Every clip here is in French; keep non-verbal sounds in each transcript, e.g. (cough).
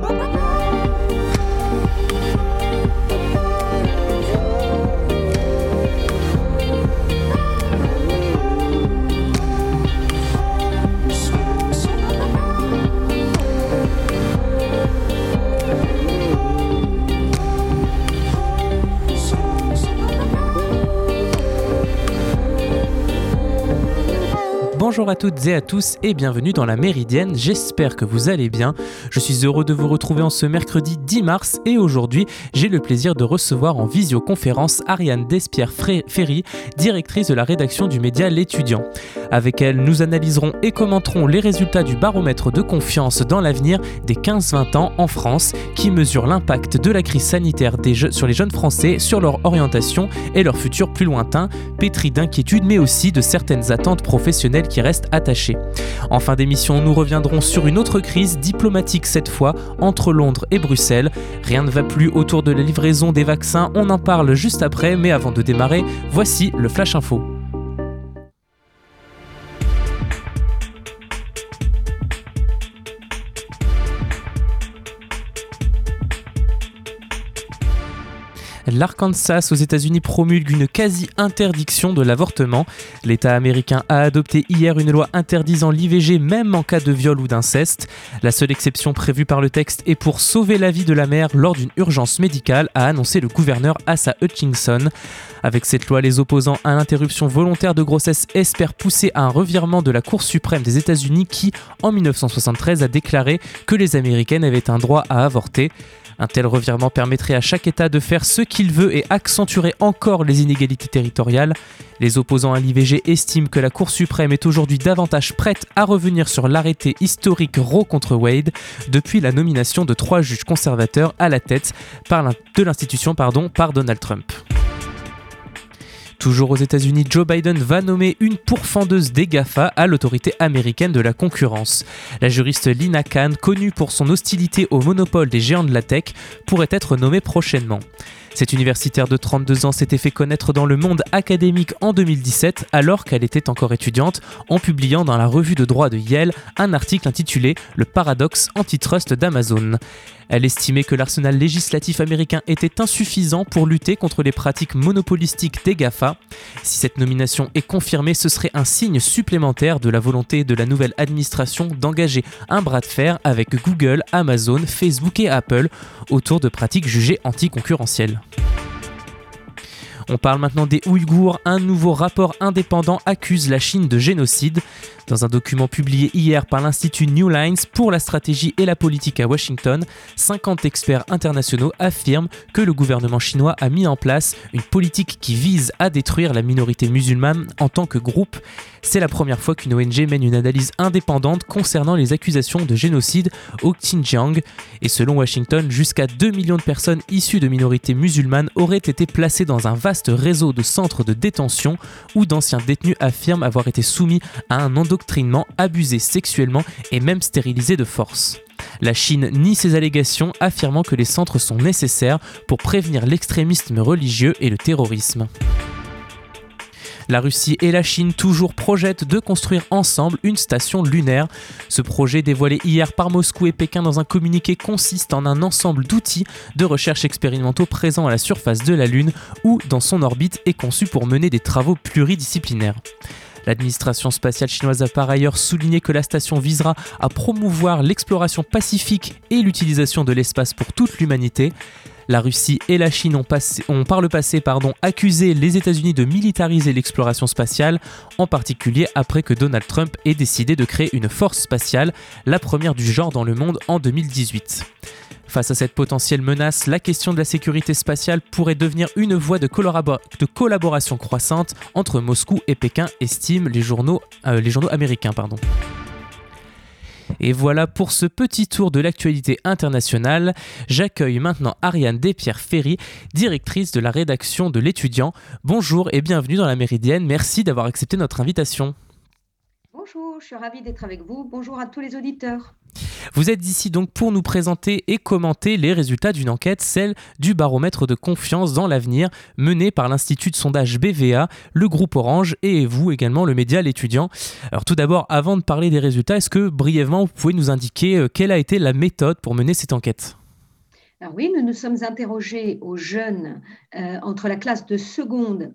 Bye-bye. Bonjour à toutes et à tous et bienvenue dans la Méridienne, j'espère que vous allez bien. Je suis heureux de vous retrouver en ce mercredi 10 mars et aujourd'hui j'ai le plaisir de recevoir en visioconférence Ariane Despierre-Ferry, directrice de la rédaction du média L'étudiant. Avec elle, nous analyserons et commenterons les résultats du baromètre de confiance dans l'avenir des 15-20 ans en France qui mesure l'impact de la crise sanitaire sur les jeunes Français, sur leur orientation et leur futur plus lointain, pétri d'inquiétudes mais aussi de certaines attentes professionnelles qui restent attachées. En fin d'émission, nous reviendrons sur une autre crise diplomatique cette fois entre Londres et Bruxelles. Rien ne va plus autour de la livraison des vaccins, on en parle juste après, mais avant de démarrer, voici le Flash Info. l'Arkansas aux États-Unis promulgue une quasi-interdiction de l'avortement. L'État américain a adopté hier une loi interdisant l'IVG même en cas de viol ou d'inceste. La seule exception prévue par le texte est pour sauver la vie de la mère lors d'une urgence médicale, a annoncé le gouverneur Asa Hutchinson. Avec cette loi, les opposants à l'interruption volontaire de grossesse espèrent pousser à un revirement de la Cour suprême des États-Unis qui, en 1973, a déclaré que les Américaines avaient un droit à avorter. Un tel revirement permettrait à chaque État de faire ce qu'il veut et accentuerait encore les inégalités territoriales. Les opposants à l'IVG estiment que la Cour suprême est aujourd'hui davantage prête à revenir sur l'arrêté historique Roe contre Wade depuis la nomination de trois juges conservateurs à la tête de l'institution par Donald Trump. Toujours aux États-Unis, Joe Biden va nommer une pourfendeuse des GAFA à l'autorité américaine de la concurrence. La juriste Lina Khan, connue pour son hostilité au monopole des géants de la tech, pourrait être nommée prochainement. Cette universitaire de 32 ans s'était fait connaître dans le monde académique en 2017 alors qu'elle était encore étudiante en publiant dans la revue de droit de Yale un article intitulé Le paradoxe antitrust d'Amazon. Elle estimait que l'arsenal législatif américain était insuffisant pour lutter contre les pratiques monopolistiques des GAFA. Si cette nomination est confirmée, ce serait un signe supplémentaire de la volonté de la nouvelle administration d'engager un bras de fer avec Google, Amazon, Facebook et Apple autour de pratiques jugées anticoncurrentielles. On parle maintenant des Ouïghours. Un nouveau rapport indépendant accuse la Chine de génocide. Dans un document publié hier par l'Institut New Lines pour la stratégie et la politique à Washington, 50 experts internationaux affirment que le gouvernement chinois a mis en place une politique qui vise à détruire la minorité musulmane en tant que groupe. C'est la première fois qu'une ONG mène une analyse indépendante concernant les accusations de génocide au Xinjiang. Et selon Washington, jusqu'à 2 millions de personnes issues de minorités musulmanes auraient été placées dans un vaste réseau de centres de détention où d'anciens détenus affirment avoir été soumis à un endoctrinement abusé sexuellement et même stérilisé de force. La Chine nie ces allégations, affirmant que les centres sont nécessaires pour prévenir l'extrémisme religieux et le terrorisme. La Russie et la Chine toujours projettent de construire ensemble une station lunaire. Ce projet dévoilé hier par Moscou et Pékin dans un communiqué consiste en un ensemble d'outils de recherche expérimentaux présents à la surface de la Lune ou dans son orbite et conçus pour mener des travaux pluridisciplinaires. L'administration spatiale chinoise a par ailleurs souligné que la station visera à promouvoir l'exploration pacifique et l'utilisation de l'espace pour toute l'humanité. La Russie et la Chine ont, par le passé accusé les États-Unis de militariser l'exploration spatiale, en particulier après que Donald Trump ait décidé de créer une force spatiale, la première du genre dans le monde en 2018. Face à cette potentielle menace, la question de la sécurité spatiale pourrait devenir une voie de, collaboration croissante entre Moscou et Pékin, estiment les journaux, euh, les journaux américains. Pardon. Et voilà pour ce petit tour de l'actualité internationale. J'accueille maintenant Ariane Despierre-Ferry, directrice de la rédaction de l'étudiant. Bonjour et bienvenue dans la Méridienne. Merci d'avoir accepté notre invitation. Bonjour, je suis ravie d'être avec vous. Bonjour à tous les auditeurs. Vous êtes ici donc pour nous présenter et commenter les résultats d'une enquête, celle du baromètre de confiance dans l'avenir, menée par l'Institut de sondage BVA, le groupe Orange et vous également, le média L'étudiant. Alors tout d'abord, avant de parler des résultats, est-ce que brièvement vous pouvez nous indiquer euh, quelle a été la méthode pour mener cette enquête? Alors oui, nous nous sommes interrogés aux jeunes euh, entre la classe de seconde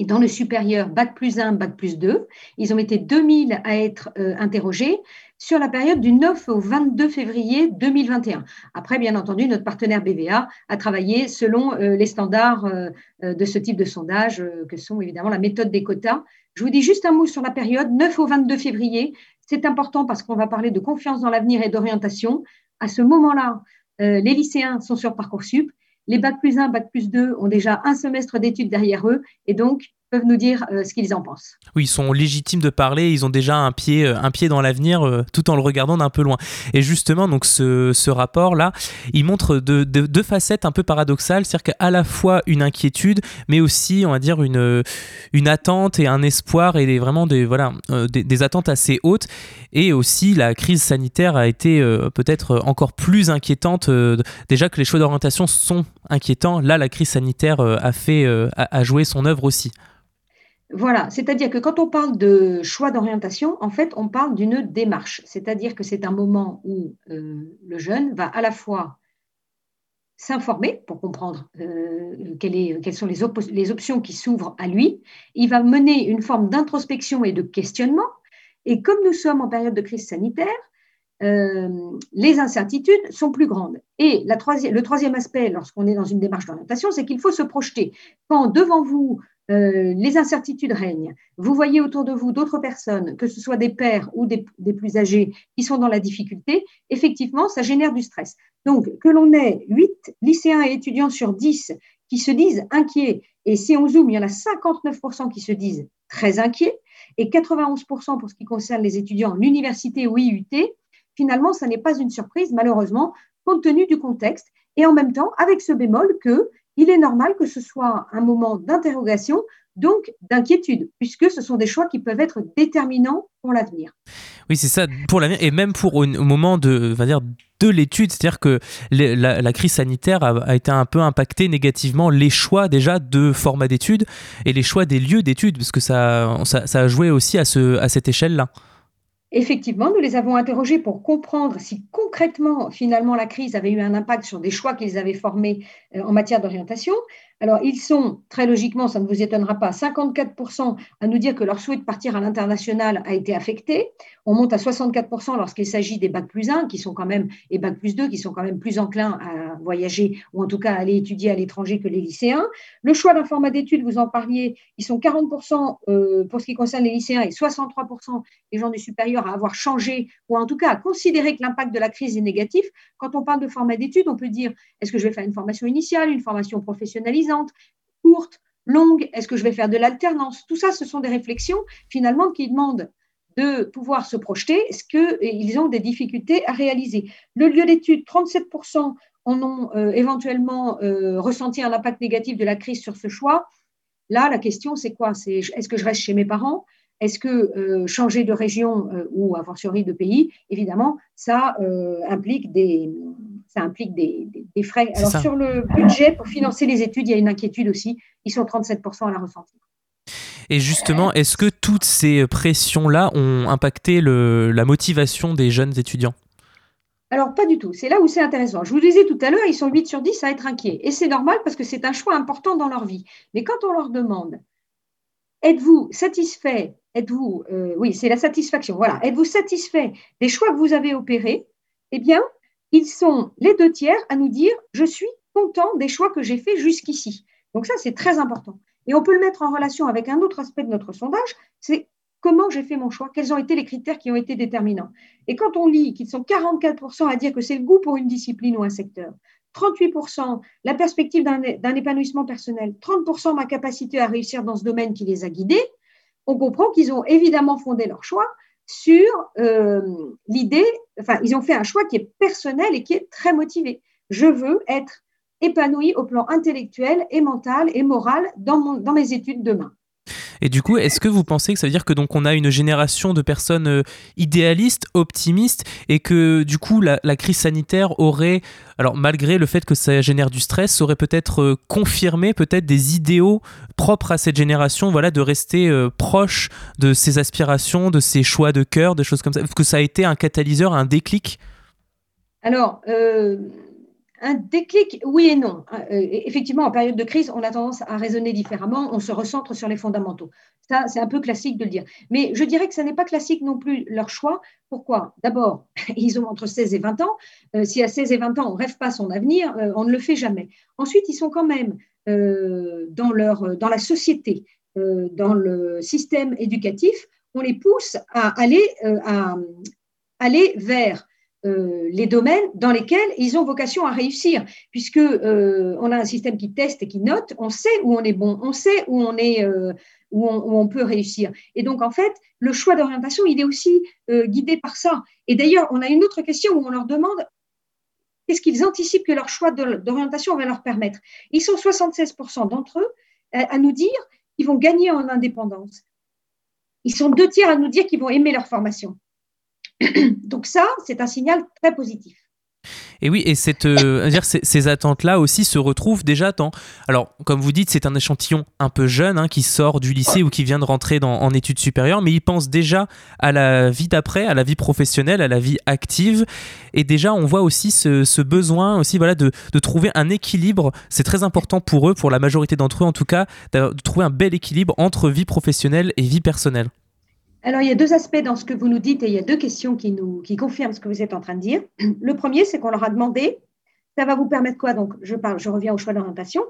et dans le supérieur, bac plus 1, bac plus 2. Ils ont été 2000 à être euh, interrogés sur la période du 9 au 22 février 2021. Après, bien entendu, notre partenaire BVA a travaillé selon euh, les standards euh, de ce type de sondage, que sont évidemment la méthode des quotas. Je vous dis juste un mot sur la période 9 au 22 février. C'est important parce qu'on va parler de confiance dans l'avenir et d'orientation. À ce moment-là, les lycéens sont sur Parcoursup les Bac plus 1, Bac plus 2 ont déjà un semestre d'études derrière eux et donc peuvent nous dire euh, ce qu'ils en pensent. Oui, ils sont légitimes de parler, ils ont déjà un pied, euh, un pied dans l'avenir euh, tout en le regardant d'un peu loin. Et justement, donc ce, rapport-là, il montre deux de, facettes un peu paradoxales, c'est-à-dire qu'à la fois une inquiétude, mais aussi, on va dire, une, une attente et un espoir et vraiment des, voilà, des, attentes assez hautes. Et aussi, la crise sanitaire a été peut-être encore plus inquiétante. déjà que les choix d'orientation sont inquiétants, là, la crise sanitaire a fait, a joué son œuvre aussi. Voilà, c'est-à-dire que quand on parle de choix d'orientation, en fait, on parle d'une démarche. C'est-à-dire que c'est un moment où euh, le jeune va à la fois s'informer pour comprendre euh, quelles sont les, options qui s'ouvrent à lui. Il va mener une forme d'introspection et de questionnement. Et comme nous sommes en période de crise sanitaire, euh, les incertitudes sont plus grandes. Et le troisième aspect, lorsqu'on est dans une démarche d'orientation, c'est qu'il faut se projeter. Quand devant vous, euh, les incertitudes règnent. Vous voyez autour de vous d'autres personnes, que ce soit des pères ou des, plus âgés, qui sont dans la difficulté. Effectivement, ça génère du stress. Donc, que l'on ait 8 lycéens et étudiants sur 10 qui se disent inquiets, et si on zoome, il y en a 59% qui se disent très inquiets, et 91% pour ce qui concerne les étudiants en université ou IUT, finalement, ça n'est pas une surprise, malheureusement, compte tenu du contexte, et en même temps, avec ce bémol que il est normal que ce soit un moment d'interrogation, donc d'inquiétude, puisque ce sont des choix qui peuvent être déterminants pour l'avenir. Oui, c'est ça, pour l'avenir, et même pour au moment de, va dire, de l'étude, c'est-à-dire que la, crise sanitaire a, été un peu impacté négativement les choix déjà de format d'études et les choix des lieux d'études, parce que ça, ça, a joué aussi à, ce, à cette échelle-là. Effectivement, nous les avons interrogés pour comprendre si concrètement, finalement, la crise avait eu un impact sur des choix qu'ils avaient formés euh, en matière d'orientation. Alors, ils sont, très logiquement, ça ne vous étonnera pas, 54% à nous dire que leur souhait de partir à l'international a été affecté. On monte à 64% lorsqu'il s'agit des bac plus 1, qui sont quand même, et bac plus 2, qui sont quand même plus enclins à voyager, ou en tout cas à aller étudier à l'étranger que les lycéens. Le choix d'un format d'études, vous en parliez, ils sont 40% euh, pour ce qui concerne les lycéens et 63% des gens du supérieur à avoir changé, ou en tout cas à considérer que l'impact de la crise est négatif. Quand on parle de format d'études, on peut dire, est-ce que je vais faire une formation initiale, une formation professionnalisante courte, longue? Est-ce que je vais faire de l'alternance? Tout ça, ce sont des réflexions finalement qui demandent de pouvoir se projeter. Est-ce qu'ils ont des difficultés à réaliser Le lieu d'étude, 37% en ont euh, éventuellement euh, ressenti un impact négatif de la crise sur ce choix. Là, la question, c'est quoi? C'est est-ce que je reste chez mes parents? Est-ce que euh, changer de région ou a fortiori de pays, évidemment, ça implique des, ça implique des, frais. Alors sur le budget pour financer les études, il y a une inquiétude aussi. Ils sont 37% à la ressentir. Et justement, est-ce que toutes ces pressions-là ont impacté la motivation des jeunes étudiants? Alors, pas du tout. C'est là où c'est intéressant. Je vous disais tout à l'heure, ils sont 8 sur 10 à être inquiets. Et c'est normal parce que c'est un choix important dans leur vie. Mais quand on leur demande, êtes-vous satisfait Êtes-vous, euh. Êtes-vous satisfait des choix que vous avez opérés? Eh bien, ils sont les deux tiers à nous dire je suis content des choix que j'ai faits jusqu'ici. Donc ça, c'est très important. Et on peut le mettre en relation avec un autre aspect de notre sondage, c'est comment j'ai fait mon choix, quels ont été les critères qui ont été déterminants. Et quand on lit qu'ils sont 44% à dire que c'est le goût pour une discipline ou un secteur, 38% la perspective d'un épanouissement personnel, 30% ma capacité à réussir dans ce domaine qui les a guidés, on comprend qu'ils ont évidemment fondé leur choix sur euh, l'idée, enfin, ils ont fait un choix qui est personnel et qui est très motivé. Je veux être épanoui au plan intellectuel et mental et moral dans, mon, dans mes études demain. Et du coup, est-ce que vous pensez que ça veut dire que donc on a une génération de personnes euh, idéalistes, optimistes, et que du coup la, crise sanitaire aurait, alors malgré le fait que ça génère du stress, aurait peut-être euh, confirmé peut-être des idéaux propres à cette génération, voilà, de rester euh, proche de ses aspirations, de ses choix de cœur, des choses comme ça, que ça a été un catalyseur, un déclic? Alors. Un déclic, oui et non. Euh, effectivement, en période de crise, on a tendance à raisonner différemment, on se recentre sur les fondamentaux. Ça, c'est un peu classique de le dire. Mais je dirais que ce n'est pas classique non plus leur choix. Pourquoi? D'abord, (laughs) ils ont entre 16 et 20 ans. Euh, si à 16 et 20 ans, on ne rêve pas son avenir, euh, on ne le fait jamais. Ensuite, ils sont quand même dans, leur, dans la société, dans le système éducatif, on les pousse à aller, à aller vers euh, les domaines dans lesquels ils ont vocation à réussir, puisque euh, on a un système qui teste et qui note, on sait où on est bon, on sait où on est euh, où, on, peut réussir. Et donc en fait, le choix d'orientation, il est aussi guidé par ça. Et d'ailleurs, on a une autre question où on leur demande qu'est-ce qu'ils anticipent que leur choix d'orientation va leur permettre. Ils sont 76% d'entre eux à nous dire qu'ils vont gagner en indépendance. Ils sont deux tiers à nous dire qu'ils vont aimer leur formation. (clears throat) Donc ça, c'est un signal très positif. Et oui, et euh, ces, attentes-là aussi se retrouvent déjà dans. Alors, comme vous dites, c'est un échantillon un peu jeune hein, qui sort du lycée ou qui vient de rentrer dans, en études supérieures, mais il pense déjà à la vie d'après, à la vie professionnelle, à la vie active. Et déjà, on voit aussi ce, besoin aussi, voilà, de, trouver un équilibre. C'est très important pour eux, pour la majorité d'entre eux en tout cas, de trouver un bel équilibre entre vie professionnelle et vie personnelle. Alors, il y a deux aspects dans ce que vous nous dites et il y a deux questions qui, nous, confirment ce que vous êtes en train de dire. (clears throat) Le premier, c'est qu'on leur a demandé, ça va vous permettre quoi? Donc, je, je reviens au choix d'orientation.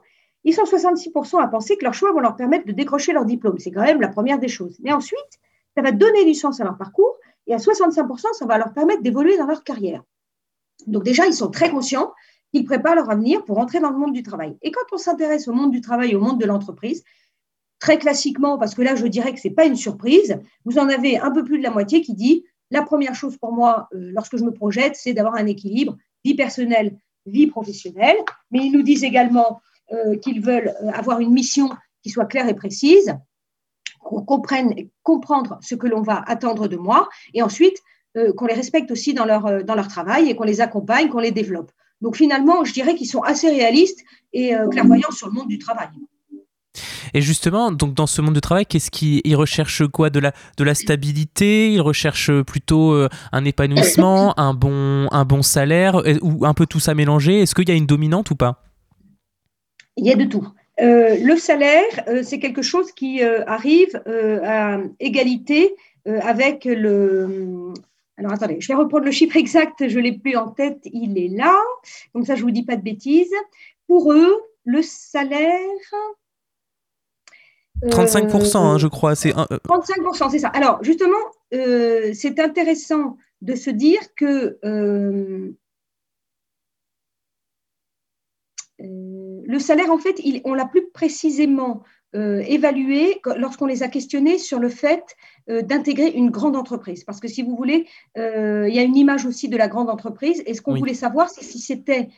Ils sont 66% à penser que leurs choix vont leur permettre de décrocher leur diplôme. C'est quand même la première des choses. Mais ensuite, ça va donner du sens à leur parcours et à 65%, ça va leur permettre d'évoluer dans leur carrière. Donc déjà, ils sont très conscients qu'ils préparent leur avenir pour entrer dans le monde du travail. Et quand on s'intéresse au monde du travail, au monde de l'entreprise, très classiquement, parce que là, je dirais que ce n'est pas une surprise, vous en avez un peu plus de la moitié qui dit la première chose pour moi, euh, lorsque je me projette, c'est d'avoir un équilibre vie personnelle, vie professionnelle. Mais ils nous disent également euh, qu'ils veulent euh, avoir une mission qui soit claire et précise, qu'on comprenne, comprendre ce que l'on va attendre de moi, et ensuite qu'on les respecte aussi dans leur, dans leur travail et qu'on les accompagne, qu'on les développe. Donc finalement, je dirais qu'ils sont assez réalistes et clairvoyants sur le monde du travail. Et justement, donc dans ce monde de travail, qu'est-ce qu'ils recherchent quoi? De la, de la stabilité? Ils recherchent plutôt euh, un épanouissement, (laughs) un bon, un bon salaire, ou un peu tout ça mélangé? Est-ce qu'il y a une dominante ou pas? Il y a de tout. Euh, le salaire, euh, c'est quelque chose qui arrive à égalité avec le. Alors attendez, je vais reprendre le chiffre (laughs) exact, je ne l'ai plus en tête, il est là. Donc ça, je ne vous dis pas de bêtises. Pour eux, le salaire, 35%, hein, je crois. C'est 35%, euh, c'est ça. Alors, justement, euh, c'est intéressant de se dire que euh, le salaire, en fait, on l'a plus précisément évalué lorsqu'on les a questionnés sur le fait d'intégrer une grande entreprise. Parce que si vous voulez, il y a une image aussi de la grande entreprise. Et ce qu'on voulait savoir, c'est si c'était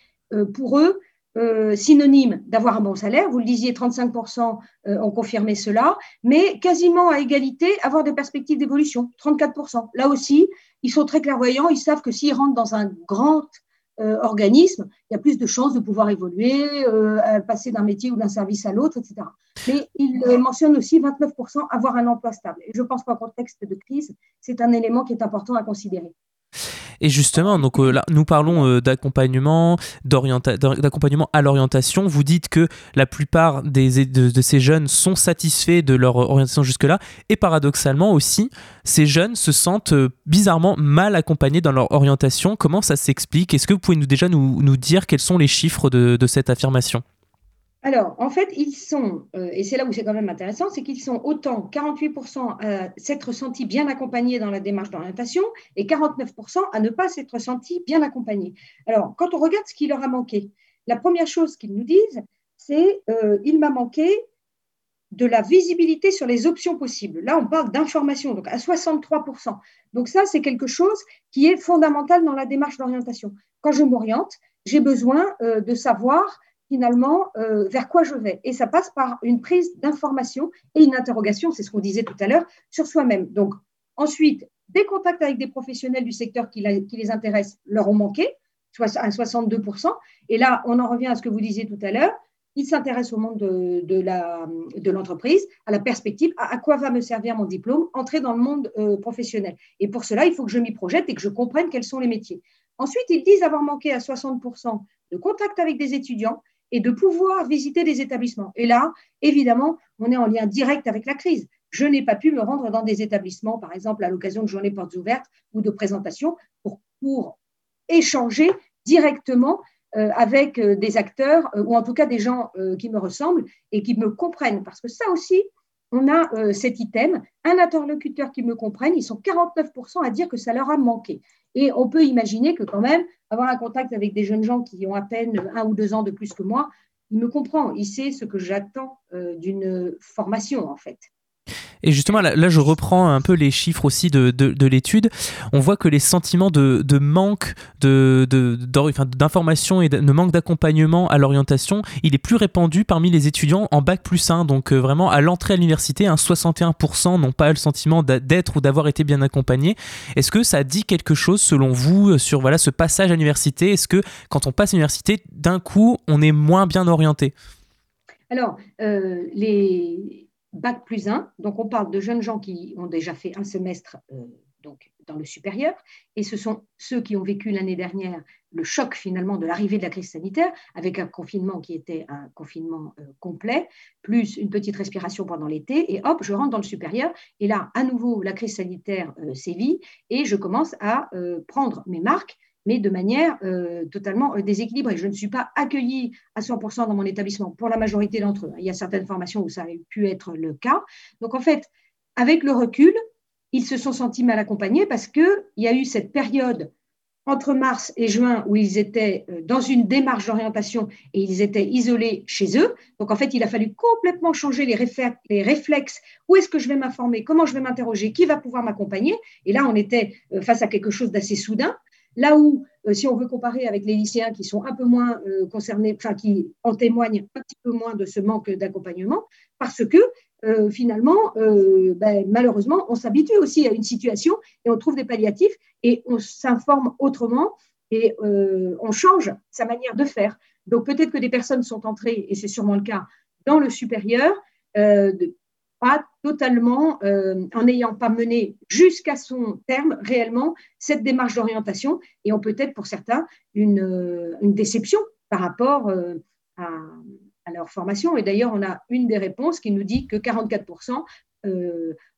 pour eux euh, synonyme d'avoir un bon salaire. Vous le disiez, 35% euh, ont confirmé cela, mais quasiment à égalité, avoir des perspectives d'évolution, 34%. Là aussi, ils sont très clairvoyants, ils savent que s'ils rentrent dans un grand euh, organisme, il y a plus de chances de pouvoir évoluer, passer d'un métier ou d'un service à l'autre, etc. Mais ils mentionnent aussi 29% avoir un emploi stable. Et je pense qu'en contexte de crise, c'est un élément qui est important à considérer. Et justement, euh, nous parlons euh, d'accompagnement, d'accompagnement à l'orientation. Vous dites que la plupart de, ces jeunes sont satisfaits de leur orientation jusque-là, et paradoxalement aussi, ces jeunes se sentent euh, bizarrement mal accompagnés dans leur orientation. Comment ça s'explique? Est-ce que vous pouvez nous, déjà nous, dire quels sont les chiffres de cette affirmation? Alors, en fait, ils sont, euh, et c'est là où c'est quand même intéressant, c'est qu'ils sont autant 48% à s'être sentis bien accompagnés dans la démarche d'orientation et 49% à ne pas s'être sentis bien accompagnés. Alors, quand on regarde ce qui leur a manqué, la première chose qu'ils nous disent, c'est euh, il m'a manqué de la visibilité sur les options possibles. Là, on parle d'information, donc à 63%. Donc ça, c'est quelque chose qui est fondamental dans la démarche d'orientation. Quand je m'oriente, j'ai besoin euh, de savoir finalement euh, vers quoi je vais. Et ça passe par une prise d'information et une interrogation, c'est ce qu'on disait tout à l'heure, sur soi-même. Donc ensuite, des contacts avec des professionnels du secteur qui, les intéressent leur ont manqué, à 62%. Et là, on en revient à ce que vous disiez tout à l'heure. Ils s'intéressent au monde de, l'entreprise, à la perspective, à, quoi va me servir mon diplôme, entrer dans le monde euh, professionnel. Et pour cela, il faut que je m'y projette et que je comprenne quels sont les métiers. Ensuite, ils disent avoir manqué à 60% de contact avec des étudiants et de pouvoir visiter des établissements. Et là, évidemment, on est en lien direct avec la crise. Je n'ai pas pu me rendre dans des établissements, par exemple à l'occasion de journées portes ouvertes ou de présentations, pour, échanger directement euh, avec euh, des acteurs euh, ou en tout cas des gens qui me ressemblent et qui me comprennent. Parce que ça aussi, on a cet item, un interlocuteur qui me comprenne, ils sont 49% à dire que ça leur a manqué. Et on peut imaginer que quand même, avoir un contact avec des jeunes gens qui ont à peine un ou deux ans de plus que moi, il me comprend, il sait ce que j'attends d'une formation en fait. Et justement, là, je reprends un peu les chiffres aussi de, de, l'étude. On voit que les sentiments de, de manque d'information de, et de manque d'accompagnement à l'orientation, il est plus répandu parmi les étudiants en bac plus 1. Donc euh, vraiment, à l'entrée à l'université, un 61% n'ont pas le sentiment d'être ou d'avoir été bien accompagnés. Est-ce que ça dit quelque chose selon vous sur voilà, ce passage à l'université? Est-ce que quand on passe à l'université, d'un coup, on est moins bien orienté? Alors, euh, les, Bac plus 1. Donc, on parle de jeunes gens qui ont déjà fait un semestre euh, donc, dans le supérieur. Et ce sont ceux qui ont vécu l'année dernière le choc finalement de l'arrivée de la crise sanitaire, avec un confinement qui était un confinement euh, complet, plus une petite respiration pendant l'été. Et hop, je rentre dans le supérieur. Et là, à nouveau, la crise sanitaire euh, sévit. Et je commence à prendre mes marques mais de manière euh, totalement euh, déséquilibrée. Je ne suis pas accueillie à 100% dans mon établissement pour la majorité d'entre eux. Il y a certaines formations où ça a pu être le cas. Donc en fait, avec le recul, ils se sont sentis mal accompagnés parce qu'il y a eu cette période entre mars et juin où ils étaient euh, dans une démarche d'orientation et ils étaient isolés chez eux. Donc en fait, il a fallu complètement changer les, les réflexes. Où est-ce que je vais m'informer? Comment je vais m'interroger? Qui va pouvoir m'accompagner? Et là, on était face à quelque chose d'assez soudain. Là où, euh, si on veut comparer avec les lycéens qui sont un peu moins euh, concernés, enfin qui en témoignent un petit peu moins de ce manque d'accompagnement, parce que euh, finalement, ben, malheureusement, on s'habitue aussi à une situation et on trouve des palliatifs et on s'informe autrement et on change sa manière de faire. Donc peut-être que des personnes sont entrées, et c'est sûrement le cas, dans le supérieur, pas totalement, euh, en n'ayant pas mené jusqu'à son terme réellement cette démarche d'orientation et ont peut-être pour certains une, euh, déception par rapport euh, à, leur formation. Et d'ailleurs, on a une des réponses qui nous dit que 44%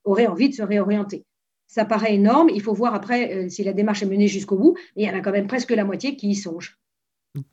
auraient envie de se réorienter. Ça paraît énorme. Il faut voir après si la démarche est menée jusqu'au bout. Mais il y en a quand même presque la moitié qui y songent.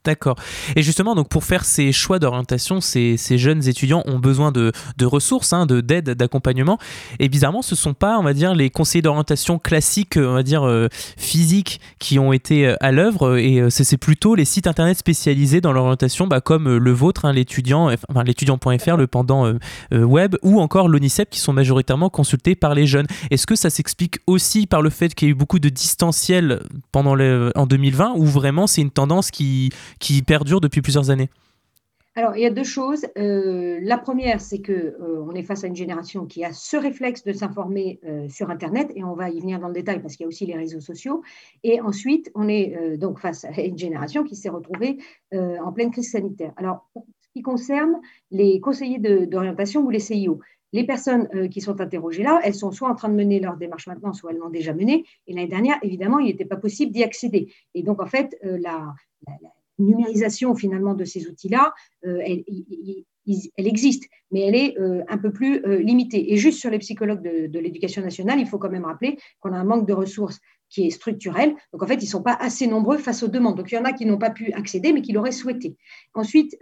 D'accord. Et justement, donc pour faire ces choix d'orientation, ces, jeunes étudiants ont besoin de, ressources, hein, de d'aide, d'accompagnement. Et bizarrement, ce sont pas, on va dire, les conseillers d'orientation classiques, on va dire euh, physiques, qui ont été euh, à l'œuvre. Et euh, c'est plutôt les sites internet spécialisés dans l'orientation, bah, comme le vôtre, hein, l'étudiant, l'étudiant.fr, le pendant web, ou encore l'ONICEP, qui sont majoritairement consultés par les jeunes. Est-ce que ça s'explique aussi par le fait qu'il y a eu beaucoup de distanciel pendant en 2020, ou vraiment c'est une tendance qui qui depuis plusieurs années alors, il y a deux choses. Euh, la première, c'est que euh, on est face à une génération qui a ce réflexe de s'informer euh, sur Internet, et on va y venir dans le détail parce qu'il y a aussi les réseaux sociaux. Et ensuite, on est donc face à une génération qui s'est retrouvée en pleine crise sanitaire. Alors, ce qui concerne les conseillers d'orientation ou les CIO, les personnes qui sont interrogées là, elles sont soit en train de mener leur démarche maintenant, soit elles l'ont déjà menée. Et l'année dernière, évidemment, il n'était pas possible d'y accéder. Et donc, en fait, la numérisation finalement de ces outils-là, euh, elle, existe, mais elle est euh, un peu plus euh, limitée. Et juste sur les psychologues de, l'éducation nationale, il faut quand même rappeler qu'on a un manque de ressources qui est structurel. Donc en fait, ils ne sont pas assez nombreux face aux demandes. Donc il y en a qui n'ont pas pu accéder, mais qui l'auraient souhaité. Ensuite,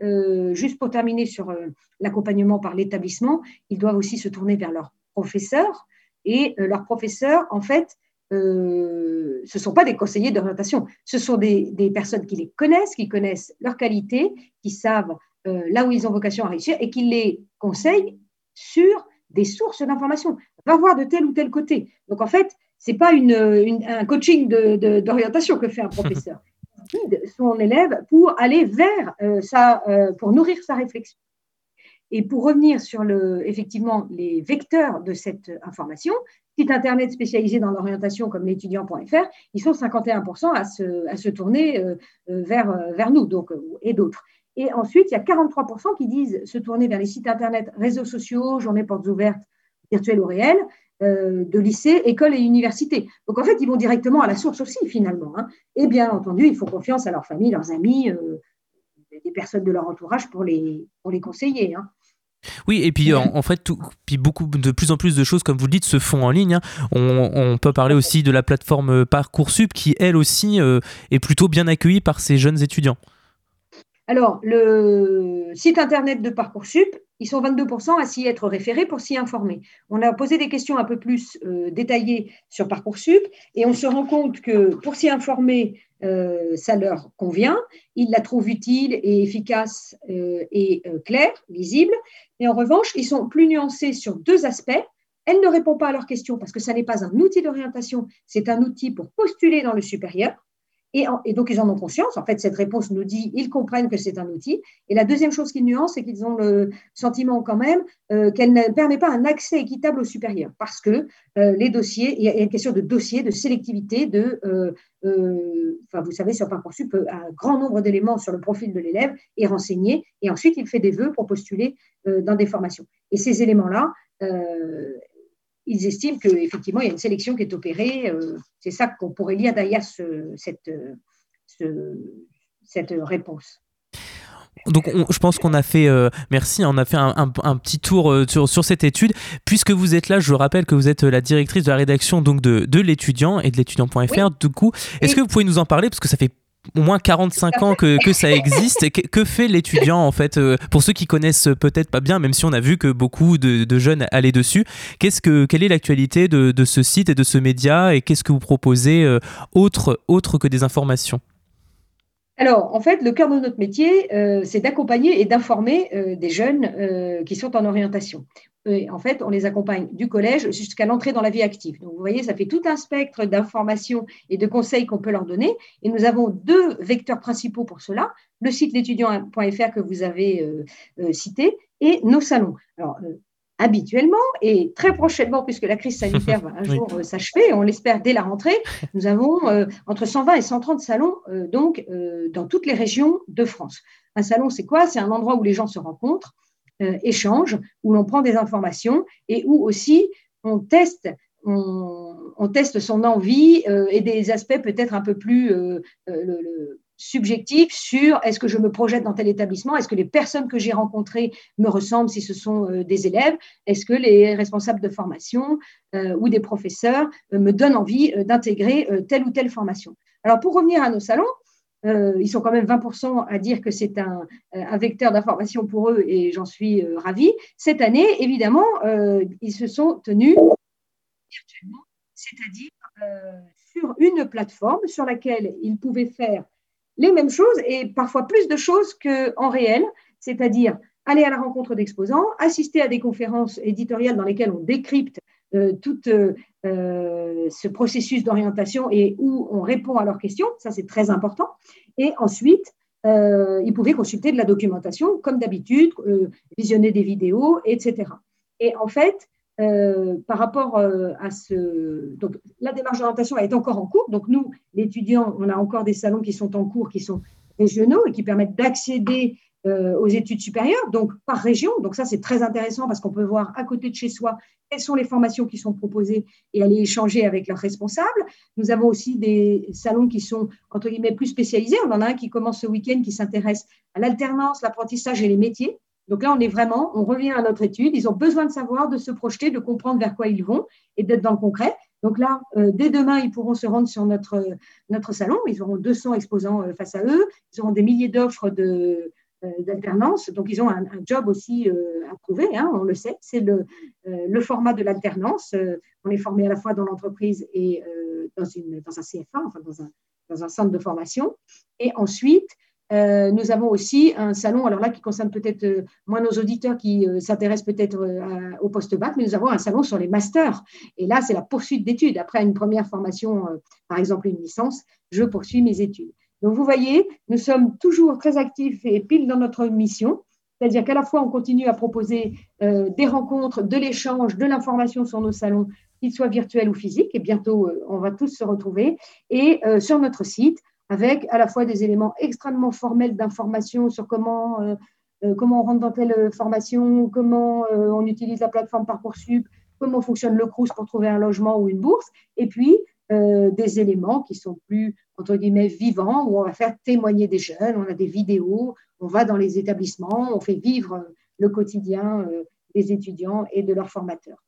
juste pour terminer sur l'accompagnement par l'établissement, ils doivent aussi se tourner vers leurs professeurs. Et leurs professeurs, en fait, euh, ce ne sont pas des conseillers d'orientation, ce sont des, personnes qui les connaissent, qui connaissent leurs qualités, qui savent euh, là où ils ont vocation à réussir et qui les conseillent sur des sources d'information. Va voir de tel ou tel côté. Donc en fait, ce n'est pas une, un coaching d'orientation que fait un professeur. (laughs) guide son élève pour aller vers sa, pour nourrir sa réflexion. Et pour revenir sur le, effectivement les vecteurs de cette information, internet spécialisé dans l'orientation comme l'étudiant.fr, ils sont 51% à se, à se tourner vers, vers nous donc, et d'autres. Et ensuite, il y a 43% qui disent se tourner vers les sites internet, réseaux sociaux, journées portes ouvertes, virtuelles ou réelles, euh, de lycées, écoles et universités. Donc en fait, ils vont directement à la source aussi finalement. Hein. Et bien entendu, ils font confiance à leur famille, leurs amis, euh, des personnes de leur entourage pour les, pour les conseiller. Hein. Oui, et puis en, fait, tout, puis beaucoup de plus en plus de choses, comme vous le dites, se font en ligne. Hein. On, peut parler aussi de la plateforme Parcoursup, qui elle aussi euh, est plutôt bien accueillie par ces jeunes étudiants. Alors, le site internet de Parcoursup, ils sont 22% à s'y être référés pour s'y informer. On a posé des questions un peu plus euh, détaillées sur Parcoursup et on se rend compte que pour s'y informer, euh, ça leur convient. Ils la trouvent utile et efficace euh, et claire, lisible. Mais en revanche, ils sont plus nuancés sur deux aspects. Elle ne répond pas à leurs questions parce que ça n'est pas un outil d'orientation, c'est un outil pour postuler dans le supérieur. Et, donc, ils en ont conscience. En fait, cette réponse nous dit, ils comprennent que c'est un outil. Et la deuxième chose qu'ils nuancent, c'est qu'ils ont le sentiment quand même euh, qu'elle ne permet pas un accès équitable au supérieur. Parce que euh, les dossiers, il y a une question de dossier, de sélectivité, de, euh, enfin, vous savez, sur Parcoursup, un grand nombre d'éléments sur le profil de l'élève est renseigné. Et ensuite, il fait des vœux pour postuler dans des formations. Et ces éléments-là, ils estiment qu'effectivement, il y a une sélection qui est opérée. Euh, c'est ça qu'on pourrait lire derrière cette, cette réponse. Donc je pense qu'on a fait, euh, merci, on a fait un, petit tour euh, sur, sur, cette étude. Puisque vous êtes là, je rappelle que vous êtes la directrice de la rédaction donc de, de l'étudiant et de l'étudiant.fr. Du coup, est-ce que vous pouvez nous en parler? Parce que ça fait au moins 45 ans que, ça existe. Et que, fait l'étudiant en fait euh, Pour ceux qui connaissent peut-être pas bien, même si on a vu que beaucoup de, jeunes allaient dessus, qu'est-ce que, quelle est l'actualité de, de, ce site et de ce média et qu'est-ce que vous proposez euh, autre, autre que des informations? Alors, en fait, le cœur de notre métier, euh, c'est d'accompagner et d'informer des jeunes qui sont en orientation en fait, on les accompagne du collège jusqu'à l'entrée dans la vie active. Donc, vous voyez, ça fait tout un spectre d'informations et de conseils qu'on peut leur donner. Et nous avons deux vecteurs principaux pour cela le site l'étudiant.fr que vous avez euh, euh, cité et nos salons. Euh, habituellement et très prochainement, puisque la crise sanitaire va un (laughs) jour s'achever, on l'espère dès la rentrée, nous avons entre 120 et 130 salons donc dans toutes les régions de France. Un salon, c'est quoi? C'est un endroit où les gens se rencontrent euh, échange, où l'on prend des informations et où aussi on teste, on, teste son envie euh, et des aspects peut-être un peu plus euh, subjectifs sur est-ce que je me projette dans tel établissement, est-ce que les personnes que j'ai rencontrées me ressemblent si ce sont des élèves, est-ce que les responsables de formation ou des professeurs me donnent envie d'intégrer telle ou telle formation. Alors pour revenir à nos salons, euh, ils sont quand même 20% à dire que c'est un, un, vecteur d'information pour eux et j'en suis euh, ravie. Cette année, évidemment, euh, ils se sont tenus virtuellement, c'est-à-dire sur une plateforme sur laquelle ils pouvaient faire les mêmes choses et parfois plus de choses qu'en réel, c'est-à-dire aller à la rencontre d'exposants, assister à des conférences éditoriales dans lesquelles on décrypte euh, tout euh, euh, ce processus d'orientation et où on répond à leurs questions. Ça, c'est très important. Et ensuite, ils pouvaient consulter de la documentation, comme d'habitude, visionner des vidéos, etc. Et en fait, par rapport à ce. Donc, la démarche d'orientation est encore en cours. Donc, nous, l'étudiant, on a encore des salons qui sont en cours, qui sont régionaux et qui permettent d'accéder aux études supérieures, donc par région. Donc ça, c'est très intéressant parce qu'on peut voir à côté de chez soi quelles sont les formations qui sont proposées et aller échanger avec leurs responsables. Nous avons aussi des salons qui sont, entre guillemets, plus spécialisés. On en a un qui commence ce week-end qui s'intéresse à l'alternance, l'apprentissage et les métiers. Donc là, on est vraiment, on revient à notre étude. Ils ont besoin de savoir, de se projeter, de comprendre vers quoi ils vont et d'être dans le concret. Donc là, euh, dès demain, ils pourront se rendre sur notre, notre salon. Ils auront 200 exposants euh, face à eux. Ils auront des milliers d'offres de, euh, d'alternance. Donc, ils ont un, job aussi euh, à prouver, hein, on le sait. C'est le, euh, le, format de l'alternance. on est formé à la fois dans l'entreprise et dans, une, dans un CFA, enfin dans un, dans un centre de formation. Et ensuite, nous avons aussi un salon, alors là, qui concerne peut-être moins nos auditeurs qui s'intéressent peut-être au post-bac, mais nous avons un salon sur les masters. Et là, c'est la poursuite d'études. Après une première formation, par exemple une licence, je poursuis mes études. Donc, vous voyez, nous sommes toujours très actifs et pile dans notre mission. C'est-à-dire qu'à la fois, on continue à proposer euh, des rencontres, de l'échange, de l'information sur nos salons, qu'ils soient virtuels ou physiques. Et bientôt, euh, on va tous se retrouver. Et euh, sur notre site, avec à la fois des éléments extrêmement formels d'information sur comment, comment on rentre dans telle formation, comment on utilise la plateforme Parcoursup, comment fonctionne le CRUS pour trouver un logement ou une bourse. Et puis, des éléments qui sont plus, entre guillemets, vivants, où on va faire témoigner des jeunes, on a des vidéos, on va dans les établissements, on fait vivre le quotidien euh, des étudiants et de leurs formateurs.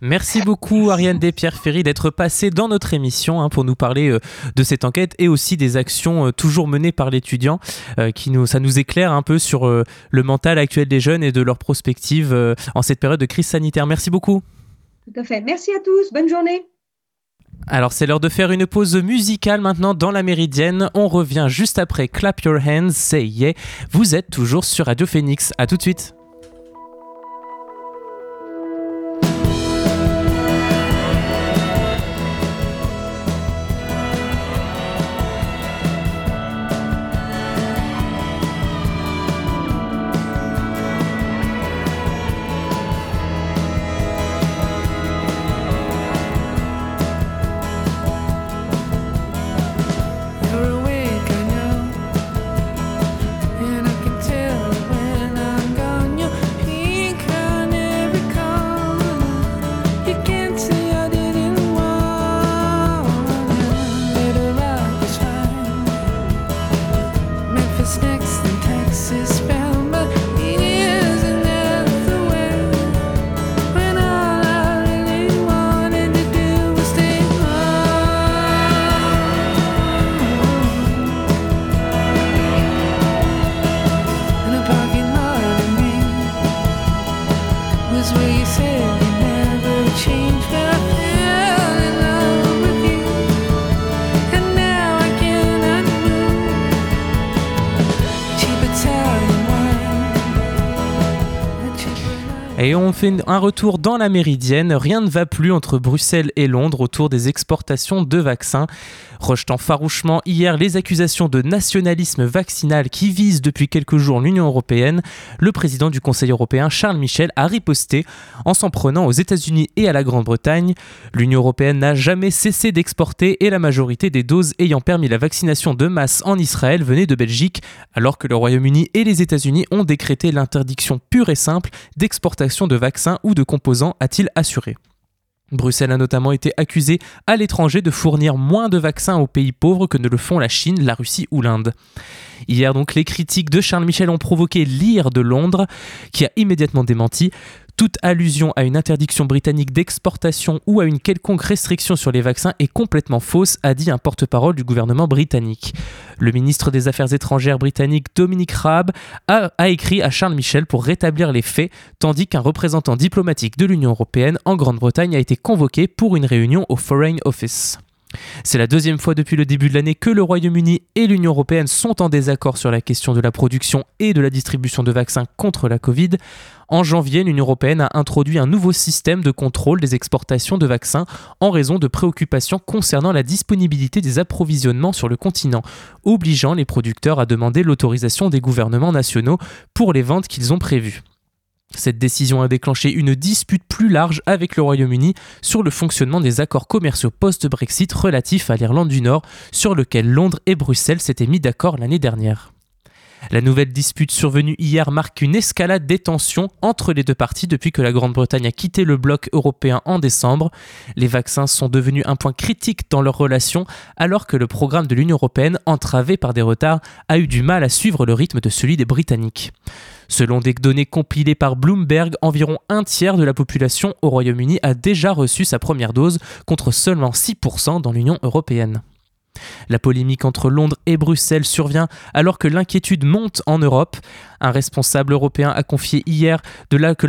Merci beaucoup Ariane Despierre-Ferry d'être passée dans notre émission hein, pour nous parler euh, de cette enquête et aussi des actions euh, toujours menées par l'étudiant qui nous, ça nous éclaire un peu sur le mental actuel des jeunes et de leurs prospectives en cette période de crise sanitaire. Merci beaucoup. Tout à fait. Merci à tous. Bonne journée. Alors c'est l'heure de faire une pause musicale maintenant dans la Méridienne. On revient juste après Clap Your Hands, Say Yeah. Vous êtes toujours sur Radio Phoenix. À tout de suite. Et on fait un retour dans la méridienne. Rien ne va plus entre Bruxelles et Londres autour des exportations de vaccins. Rejetant farouchement hier les accusations de nationalisme vaccinal qui visent depuis quelques jours l'Union européenne, le président du Conseil européen Charles Michel a riposté en s'en prenant aux États-Unis et à la Grande-Bretagne. L'Union européenne n'a jamais cessé d'exporter et la majorité des doses ayant permis la vaccination de masse en Israël venaient de Belgique, alors que le Royaume-Uni et les États-Unis ont décrété l'interdiction pure et simple d'exportation de vaccins ou de composants, a-t-il assuré? Bruxelles a notamment été accusée à l'étranger de fournir moins de vaccins aux pays pauvres que ne le font la Chine, la Russie ou l'Inde. Hier donc, les critiques de Charles Michel ont provoqué l'IR de Londres, qui a immédiatement démenti. Toute allusion à une interdiction britannique d'exportation ou à une quelconque restriction sur les vaccins est complètement fausse, a dit un porte-parole du gouvernement britannique. Le ministre des Affaires étrangères britannique Dominic Raab a, a, écrit à Charles Michel pour rétablir les faits, tandis qu'un représentant diplomatique de l'Union européenne en Grande-Bretagne a été convoqué pour une réunion au Foreign Office. C'est la deuxième fois depuis le début de l'année que le Royaume-Uni et l'Union européenne sont en désaccord sur la question de la production et de la distribution de vaccins contre la Covid. En janvier, l'Union européenne a introduit un nouveau système de contrôle des exportations de vaccins en raison de préoccupations concernant la disponibilité des approvisionnements sur le continent, obligeant les producteurs à demander l'autorisation des gouvernements nationaux pour les ventes qu'ils ont prévues. Cette décision a déclenché une dispute plus large avec le Royaume-Uni sur le fonctionnement des accords commerciaux post-Brexit relatifs à l'Irlande du Nord, sur lequel Londres et Bruxelles s'étaient mis d'accord l'année dernière. La nouvelle dispute survenue hier marque une escalade des tensions entre les deux parties depuis que la Grande-Bretagne a quitté le bloc européen en décembre. Les vaccins sont devenus un point critique dans leurs relations alors que le programme de l'Union européenne, entravé par des retards, a eu du mal à suivre le rythme de celui des Britanniques. Selon des données compilées par Bloomberg, environ un tiers de la population au Royaume-Uni a déjà reçu sa première dose contre seulement 6% dans l'Union européenne. La polémique entre Londres et Bruxelles survient alors que l'inquiétude monte en Europe. Un responsable européen a confié hier de là que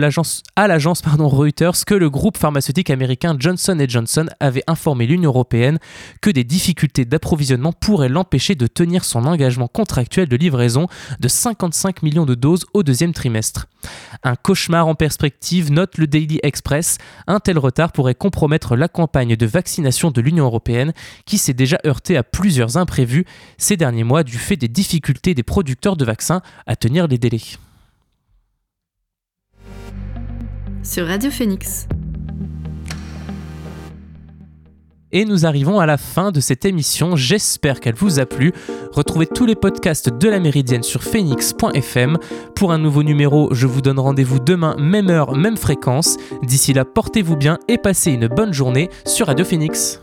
à l'agence Reuters que le groupe pharmaceutique américain Johnson Johnson avait informé l'Union européenne que des difficultés d'approvisionnement pourraient l'empêcher de tenir son engagement contractuel de livraison de 55 millions de doses au deuxième trimestre. Un cauchemar en perspective, note le Daily Express. Un tel retard pourrait compromettre la campagne de vaccination de l'Union européenne qui s'est déjà heurtée confronté à plusieurs imprévus ces derniers mois du fait des difficultés des producteurs de vaccins à tenir les délais. Sur Radio Phoenix. Et nous arrivons à la fin de cette émission. J'espère qu'elle vous a plu. Retrouvez tous les podcasts de la Méridienne sur phoenix.fm. Pour un nouveau numéro, je vous donne rendez-vous demain, même heure, même fréquence. D'ici là, portez-vous bien et passez une bonne journée sur Radio Phoenix.